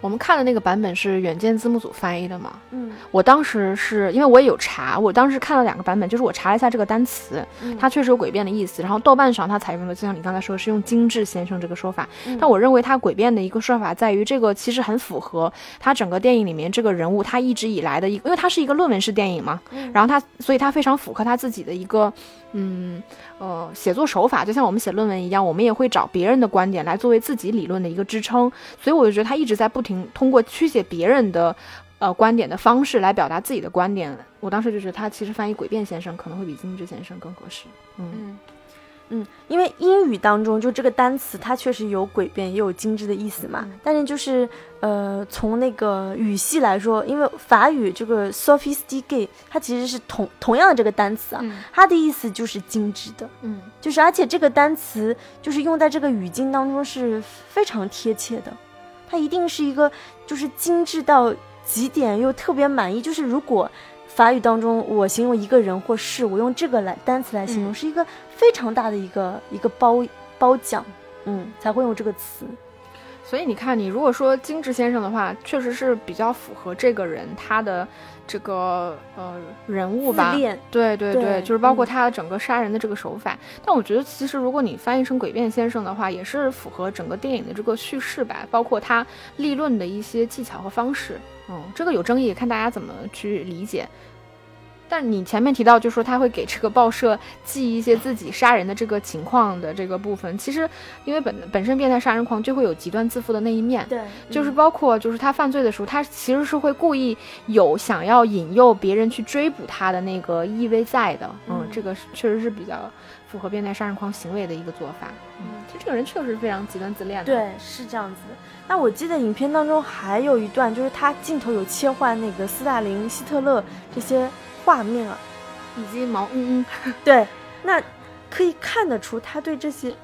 Speaker 2: 我们看的那个版本是远见字幕组翻译的嘛？嗯，我当时是因为我也有查，我当时看了两个版本，就是我查了一下这个单词，它确实有诡辩的意思。然后豆瓣上它采用的就像你刚才说的是用“精致先生”这个说法，但我认为它诡辩的一个说法在于这个其实很符合它整个电影里面这个人物他一直以来的一个，因为它是一个论文式电影嘛，然后他所以他非常符合他自己的一个。嗯，呃，写作手法就像我们写论文一样，我们也会找别人的观点来作为自己理论的一个支撑。所以我就觉得他一直在不停通过曲解别人的，呃，观点的方式来表达自己的观点。我当时就觉得他其实翻译诡辩先生可能会比金枝先生更合适。嗯，
Speaker 1: 因为英语当中就这个单词，它确实有诡辩，也有精致的意思嘛。但是就是，呃，从那个语系来说，因为法语这个 sophisticated，它其实是同同样的这个单词啊，它的意思就是精致的。
Speaker 2: 嗯，
Speaker 1: 就是而且这个单词就是用在这个语境当中是非常贴切的，它一定是一个就是精致到极点又特别满意。就是如果法语当中我形容一个人或事，我用这个来单词来形容，是一个。非常大的一个一个褒褒奖，嗯，才会用这个词。
Speaker 2: 所以你看，你如果说精致先生的话，确实是比较符合这个人他的这个呃人物吧？对对对，就是包括他整个杀人的这个手法。但我觉得，其实如果你翻译成诡辩先生的话，也是符合整个电影的这个叙事吧，包括他立论的一些技巧和方式。嗯，这个有争议，看大家怎么去理解。但你前面提到，就说他会给这个报社寄一些自己杀人的这个情况的这个部分，其实因为本本身变态杀人狂就会有极端自负的那一面，
Speaker 1: 对，
Speaker 2: 就是包括就是他犯罪的时候，他其实是会故意有想要引诱别人去追捕他的那个意味在的，嗯，这个确实是比较符合变态杀人狂行为的一个做法，嗯，其实这个人确实非常极端自恋的，
Speaker 1: 对，是这样子。那我记得影片当中还有一段，就是他镜头有切换那个斯大林、希特勒这些。画面啊，
Speaker 2: 以及毛嗯
Speaker 1: 嗯，*laughs* 对，那可以看得出他对这些，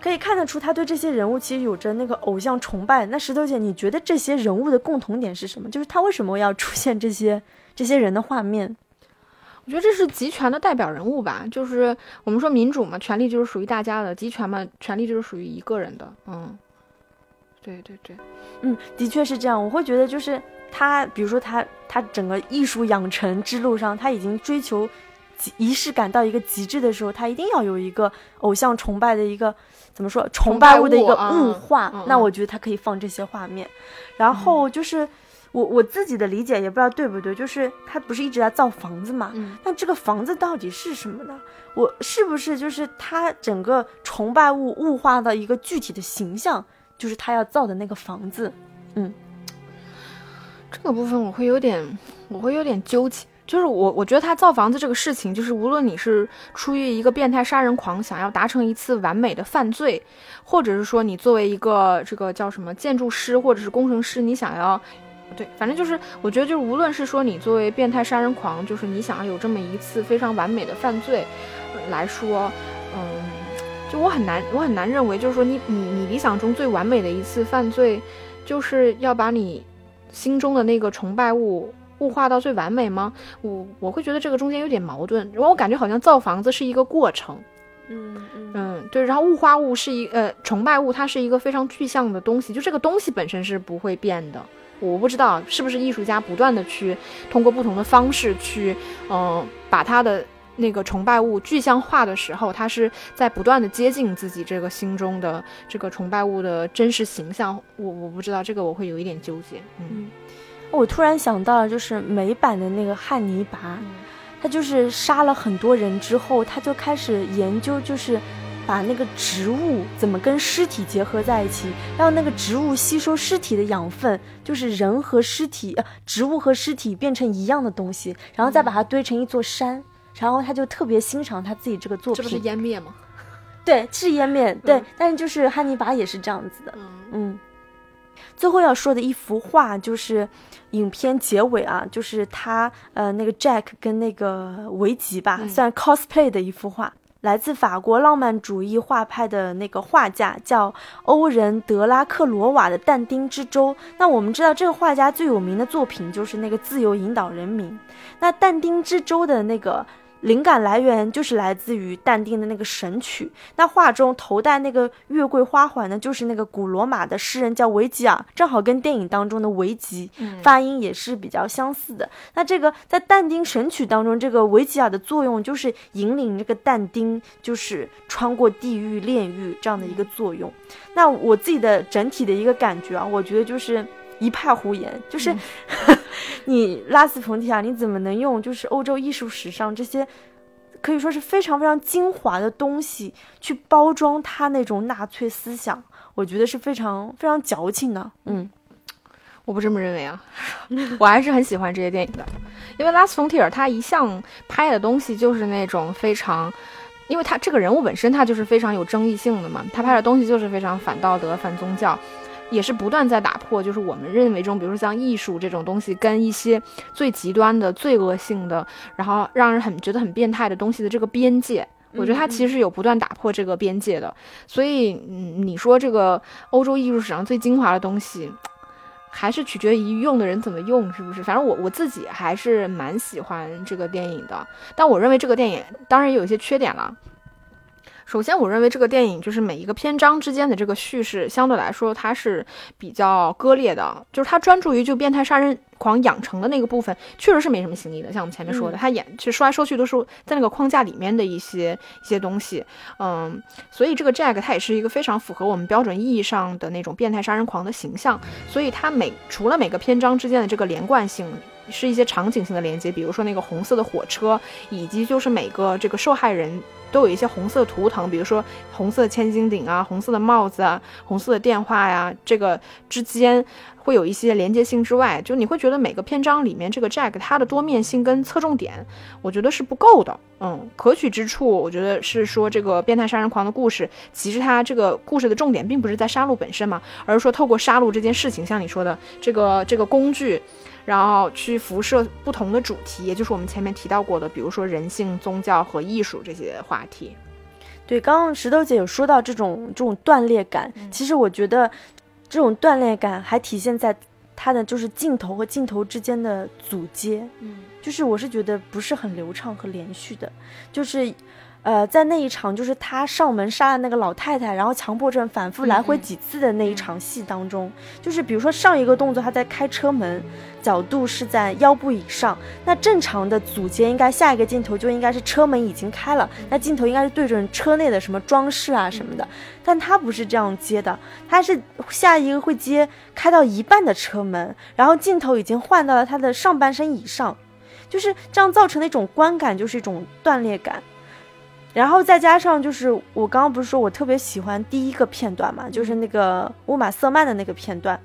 Speaker 1: 可以看得出他对这些人物其实有着那个偶像崇拜。那石头姐，你觉得这些人物的共同点是什么？就是他为什么要出现这些 *laughs* 这些人的画面？
Speaker 2: 我觉得这是集权的代表人物吧。就是我们说民主嘛，权力就是属于大家的；集权嘛，权力就是属于一个人的。嗯，对对对，
Speaker 1: 嗯，的确是这样。我会觉得就是。他比如说他他整个艺术养成之路上，他已经追求仪式感到一个极致的时候，他一定要有一个偶像崇拜的一个怎么说崇拜物的一个物化。那我觉得他可以放这些画面。然后就是我我自己的理解也不知道对不对，就是他不是一直在造房子嘛？那这个房子到底是什么呢？我是不是就是他整个崇拜物物化的一个具体的形象，就是他要造的那个房子？嗯。
Speaker 2: 这个部分我会有点，我会有点纠结。就是我，我觉得他造房子这个事情，就是无论你是出于一个变态杀人狂想要达成一次完美的犯罪，或者是说你作为一个这个叫什么建筑师或者是工程师，你想要，对，反正就是我觉得就是无论是说你作为变态杀人狂，就是你想要有这么一次非常完美的犯罪来说，嗯，就我很难，我很难认为，就是说你你你理想中最完美的一次犯罪，就是要把你。心中的那个崇拜物物化到最完美吗？我我会觉得这个中间有点矛盾。然后我感觉好像造房子是一个过程，
Speaker 1: 嗯
Speaker 2: 嗯对。然后物化物是一呃崇拜物，它是一个非常具象的东西，就这个东西本身是不会变的。我不知道是不是艺术家不断的去通过不同的方式去嗯把他的。那个崇拜物具象化的时候，他是在不断的接近自己这个心中的这个崇拜物的真实形象。我我不知道这个，我会有一点纠结。
Speaker 1: 嗯，我突然想到了，就是美版的那个汉尼拔，他就是杀了很多人之后，他就开始研究，就是把那个植物怎么跟尸体结合在一起，让那个植物吸收尸体的养分，就是人和尸体，呃，植物和尸体变成一样的东西，然后再把它堆成一座山。然后他就特别欣赏他自己这个作品，
Speaker 2: 这不是湮灭吗？
Speaker 1: 对，是湮灭。对，但是就是汉尼拔也是这样子的。嗯，最后要说的一幅画就是影片结尾啊，就是他呃那个 Jack 跟那个维吉吧，算 cosplay 的一幅画，来自法国浪漫主义画派的那个画家叫欧仁德拉克罗瓦的《但丁之舟》。那我们知道这个画家最有名的作品就是那个《自由引导人民》。那《但丁之舟》的那个。灵感来源就是来自于但丁的那个《神曲》，那画中头戴那个月桂花环呢，就是那个古罗马的诗人叫维吉尔，正好跟电影当中的维吉发音也是比较相似的。那这个在但丁《神曲》当中，这个维吉尔的作用就是引领这个但丁，就是穿过地狱炼狱这样的一个作用。那我自己的整体的一个感觉啊，我觉得就是。一派胡言，就是 *laughs* 你拉斯冯提亚，你怎么能用就是欧洲艺术史上这些可以说是非常非常精华的东西去包装他那种纳粹思想？我觉得是非常非常矫情的。嗯，
Speaker 2: 我不这么认为啊，*laughs* 我还是很喜欢这些电影的，因为拉斯冯提尔他一向拍的东西就是那种非常因为他这个人物本身他就是非常有争议性的嘛，他拍的东西就是非常反道德、反宗教，也是不断在打破，就是我们认为中，比如说像艺术这种东西，跟一些最极端的、罪恶性的，然后让人很觉得很变态的东西的这个边界。我觉得它其实有不断打破这个边界的，所以，嗯，你说这个欧洲艺术史上最精华的东西，还是取决于用的人怎么用，是不是？反正我我自己还是蛮喜欢这个电影的，但我认为这个电影当然也有一些缺点了。首先，我认为这个电影就是每一个篇章之间的这个叙事相对来说它是比较割裂的，就是它专注于就变态杀人狂养成的那个部分，确实是没什么新意的。像我们前面说的，他演其实说来说去都是在那个框架里面的一些一些东西，嗯，所以这个 Jack 他也是一个非常符合我们标准意义上的那种变态杀人狂的形象，所以他每除了每个篇章之间的这个连贯性。是一些场景性的连接，比如说那个红色的火车，以及就是每个这个受害人都有一些红色图腾，比如说红色千斤顶啊、红色的帽子啊、红色的电话呀，这个之间会有一些连接性之外，就你会觉得每个篇章里面这个 Jack 他的多面性跟侧重点，我觉得是不够的。嗯，可取之处，我觉得是说这个变态杀人狂的故事，其实他这个故事的重点并不是在杀戮本身嘛，而是说透过杀戮这件事情，像你说的这个这个工具。然后去辐射不同的主题，也就是我们前面提到过的，比如说人性、宗教和艺术这些话题。
Speaker 1: 对，刚刚石头姐有说到这种这种断裂感，其实我觉得这种断裂感还体现在它的就是镜头和镜头之间的组接，嗯，就是我是觉得不是很流畅和连续的，就是。呃，在那一场就是他上门杀了那个老太太，然后强迫症反复来回几次的那一场戏当中，就是比如说上一个动作他在开车门，角度是在腰部以上，那正常的组接应该下一个镜头就应该是车门已经开了，那镜头应该是对准车内的什么装饰啊什么的，但他不是这样接的，他是下一个会接开到一半的车门，然后镜头已经换到了他的上半身以上，就是这样造成的一种观感就是一种断裂感。然后再加上，就是我刚刚不是说我特别喜欢第一个片段嘛，就是那个乌玛瑟曼的那个片段。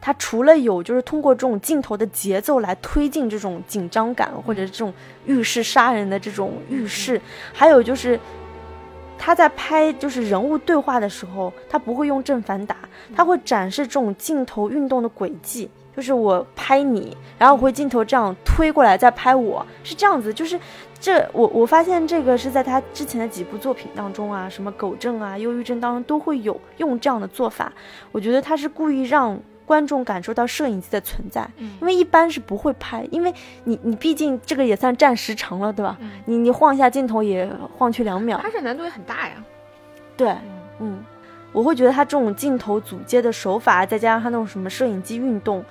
Speaker 1: 他除了有就是通过这种镜头的节奏来推进这种紧张感，或者这种浴室杀人的这种浴室，还有就是他在拍就是人物对话的时候，他不会用正反打，他会展示这种镜头运动的轨迹。就是我拍你，然后我会镜头这样推过来再拍我，是这样子。就是这我我发现这个是在他之前的几部作品当中啊，什么狗症啊、忧郁症当中都会有用这样的做法。我觉得他是故意让观众感受到摄影机的存在，因为一般是不会拍，因为你你毕竟这个也算占时长了，对吧？你你晃一下镜头也晃去两秒，
Speaker 2: 拍摄难度也很大呀。
Speaker 1: 对，嗯。我会觉得他这种镜头组接的手法，再加上他那种什么摄影机运动，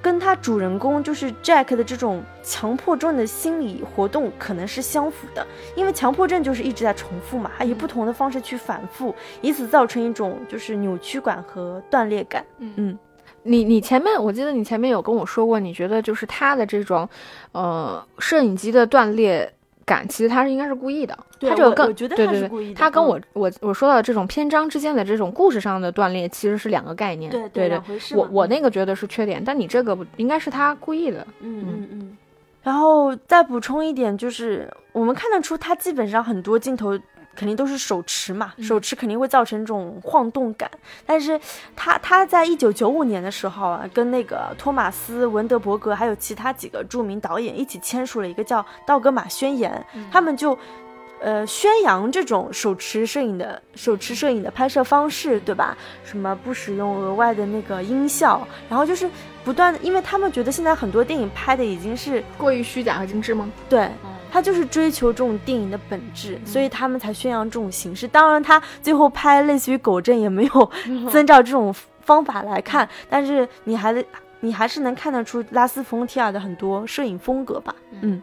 Speaker 1: 跟他主人公就是 Jack 的这种强迫症的心理活动可能是相符的，因为强迫症就是一直在重复嘛，他以不同的方式去反复，以此造成一种就是扭曲感和断裂感。
Speaker 2: 嗯嗯，你你前面我记得你前面有跟我说过，你觉得就是他的这种，呃，摄影机的断裂。感其实他是应该是故意的，他这个更对对对，他跟我我我说到的这种篇章之间的这种故事上的断裂其实是两个概念，
Speaker 1: 对
Speaker 2: 对对，我我那个觉得是缺点，但你这个不应该是他故意的，
Speaker 1: 嗯嗯嗯。然后再补充一点，就是我们看得出他基本上很多镜头。肯定都是手持嘛，手持肯定会造成这种晃动感。但是他他在一九九五年的时候啊，跟那个托马斯文德伯格还有其他几个著名导演一起签署了一个叫《道格玛宣言》，他们就呃宣扬这种手持摄影的手持摄影的拍摄方式，对吧？什么不使用额外的那个音效，然后就是不断的，因为他们觉得现在很多电影拍的已经是
Speaker 2: 过于虚假和精致吗？
Speaker 1: 对。他就是追求这种电影的本质，所以他们才宣扬这种形式。当然，他最后拍类似于《狗镇》也没有 *laughs* 遵照这种方法来看，但是你还得，你还是能看得出拉斯冯提尔的很多摄影风格吧？嗯，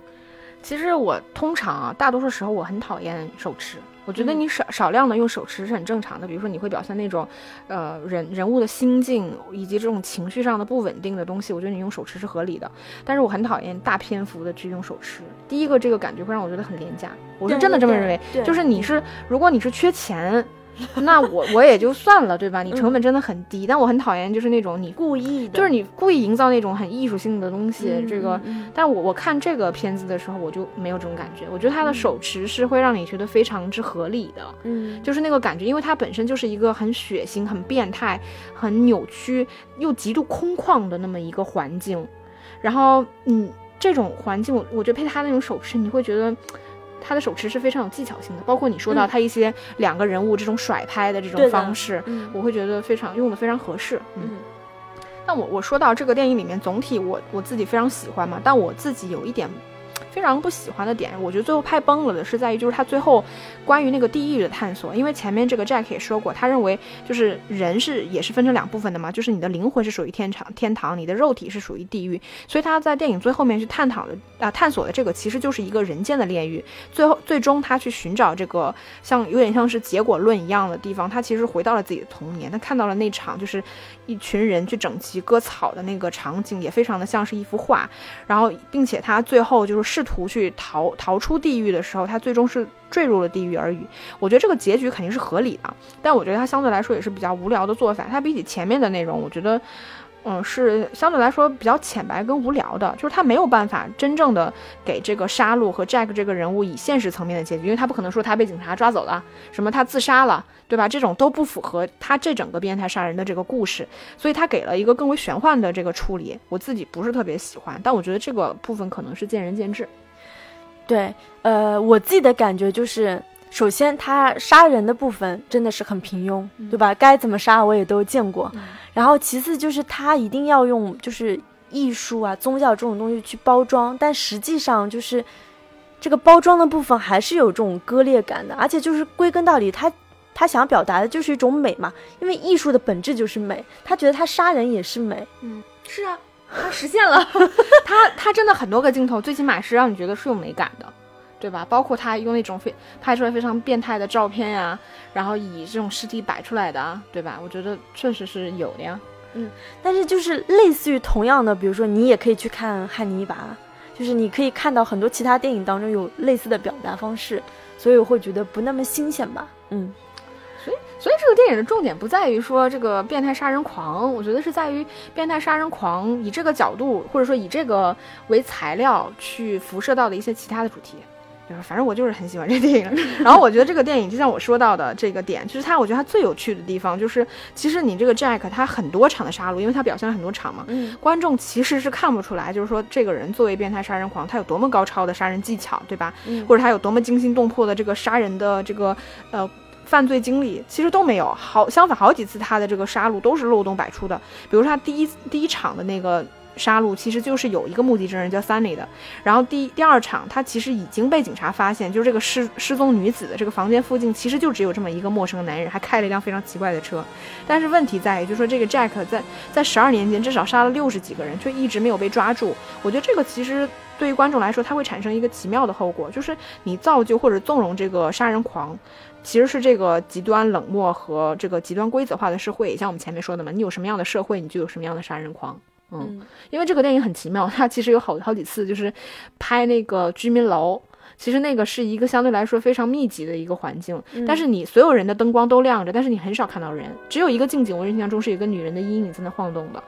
Speaker 2: 其实我通常啊，大多数时候我很讨厌手持。我觉得你少少量的用手持是很正常的，比如说你会表现那种，呃人人物的心境以及这种情绪上的不稳定的东西，我觉得你用手持是合理的。但是我很讨厌大篇幅的去用手持。第一个，这个感觉会让我觉得很廉价，我是真的这么认为。就是你是如果你是缺钱，*laughs* 那我我也就算了，对吧？你成本真的很低，但我很讨厌就是那种你
Speaker 1: 故意的，
Speaker 2: 就是你故意营造那种很艺术性的东西。这个，但我我看这个片子的时候，我就没有这种感觉。我觉得他的手持是会让你觉得非常之合理的，
Speaker 1: 嗯，
Speaker 2: 就是那个感觉，因为它本身就是一个很血腥、很变态、很扭曲又极度空旷的那么一个环境。然后，嗯，这种环境，我我觉得配他那种手持，你会觉得。他的手持是非常有技巧性的，包括你说到他一些两个人物这种甩拍的这种方式，我会觉得非常用的非常合适。嗯，但我我说到这个电影里面，总体我我自己非常喜欢嘛，但我自己有一点。非常不喜欢的点，我觉得最后拍崩了的是在于，就是他最后关于那个地狱的探索。因为前面这个 Jack 也说过，他认为就是人是也是分成两部分的嘛，就是你的灵魂是属于天堂，天堂，你的肉体是属于地狱。所以他在电影最后面去探讨的啊，探索的这个其实就是一个人间的炼狱。最后最终他去寻找这个像有点像是结果论一样的地方，他其实回到了自己的童年，他看到了那场就是一群人去整齐割草的那个场景，也非常的像是一幅画。然后并且他最后就是。试图去逃逃出地狱的时候，他最终是坠入了地狱而已。我觉得这个结局肯定是合理的，但我觉得他相对来说也是比较无聊的做法。他比起前面的内容，我觉得，嗯，是相对来说比较浅白跟无聊的。就是他没有办法真正的给这个杀戮和 Jack 这个人物以现实层面的结局，因为他不可能说他被警察抓走了，什么他自杀了，对吧？这种都不符合他这整个变态杀人的这个故事，所以他给了一个更为玄幻的这个处理。我自己不是特别喜欢，但我觉得这个部分可能是见仁见智。
Speaker 1: 对，呃，我自己的感觉就是，首先他杀人的部分真的是很平庸，对吧？该怎么杀我也都见过。然后其次就是他一定要用就是艺术啊、宗教这种东西去包装，但实际上就是这个包装的部分还是有这种割裂感的。而且就是归根到底，他他想表达的就是一种美嘛，因为艺术的本质就是美。他觉得他杀人也是美，
Speaker 2: 嗯，是啊。他实现了，*laughs* 他他真的很多个镜头，最起码是让你觉得是有美感的，对吧？包括他用那种非拍出来非常变态的照片呀，然后以这种尸体摆出来的啊，对吧？我觉得确实是有的呀。
Speaker 1: 嗯，但是就是类似于同样的，比如说你也可以去看《汉尼拔》，就是你可以看到很多其他电影当中有类似的表达方式，所以我会觉得不那么新鲜吧。嗯。
Speaker 2: 所以这个电影的重点不在于说这个变态杀人狂，我觉得是在于变态杀人狂以这个角度或者说以这个为材料去辐射到的一些其他的主题。就是反正我就是很喜欢这电影。*laughs* 然后我觉得这个电影就像我说到的这个点，就是它我觉得它最有趣的地方就是，其实你这个 Jack 他很多场的杀戮，因为他表现了很多场嘛，观众其实是看不出来，就是说这个人作为变态杀人狂，他有多么高超的杀人技巧，对吧？或者他有多么惊心动魄的这个杀人的这个呃。犯罪经历其实都没有，好相反，好几次他的这个杀戮都是漏洞百出的。比如他第一第一场的那个杀戮，其实就是有一个目击证人叫 Sunny 的。然后第第二场，他其实已经被警察发现，就是这个失失踪女子的这个房间附近，其实就只有这么一个陌生男人，还开了一辆非常奇怪的车。但是问题在于，就是说这个 Jack 在在十二年间至少杀了六十几个人，却一直没有被抓住。我觉得这个其实对于观众来说，它会产生一个奇妙的后果，就是你造就或者纵容这个杀人狂。其实是这个极端冷漠和这个极端规则化的社会，像我们前面说的嘛，你有什么样的社会，你就有什么样的杀人狂。嗯，因为这个电影很奇妙，它其实有好好几次就是拍那个居民楼，其实那个是一个相对来说非常密集的一个环境，但是你所有人的灯光都亮着，但是你很少看到人，只有一个近景，我印象中是一个女人的阴影在那晃动的，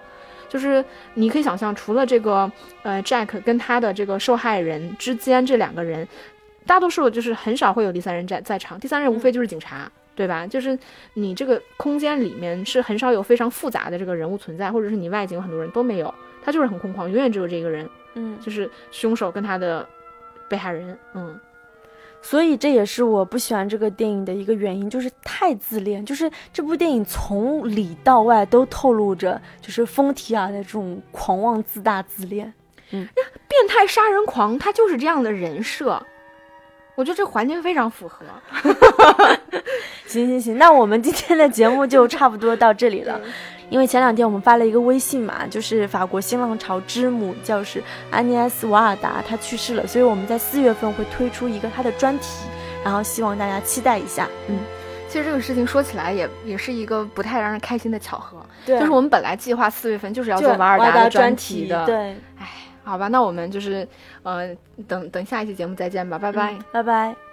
Speaker 2: 就是你可以想象，除了这个呃 Jack 跟他的这个受害人之间这两个人。大多数就是很少会有第三人在在场，第三人无非就是警察，对吧？就是你这个空间里面是很少有非常复杂的这个人物存在，或者是你外景有很多人都没有，他就是很空旷，永远只有这个人，
Speaker 1: 嗯，
Speaker 2: 就是凶手跟他的被害人，嗯，
Speaker 1: 所以这也是我不喜欢这个电影的一个原因，就是太自恋，就是这部电影从里到外都透露着就是丰提亚的这种狂妄自大自恋，嗯，
Speaker 2: 变态杀人狂他就是这样的人设。我觉得这环境非常符合。*laughs*
Speaker 1: 行行行，那我们今天的节目就 *laughs* 差不多到这里了。因为前两天我们发了一个微信嘛，就是法国新浪潮之母教师安妮埃斯·瓦尔达她去世了，所以我们在四月份会推出一个她的专题，然后希望大家期待一下。嗯，
Speaker 2: 其实这个事情说起来也也是一个不太让人开心的巧合。
Speaker 1: 对，
Speaker 2: 就是我们本来计划四月份就是要做瓦尔达的专题的。
Speaker 1: 对，
Speaker 2: 唉。好吧，那我们就是，呃，等等下一期节目再见吧，拜拜，
Speaker 1: 拜拜。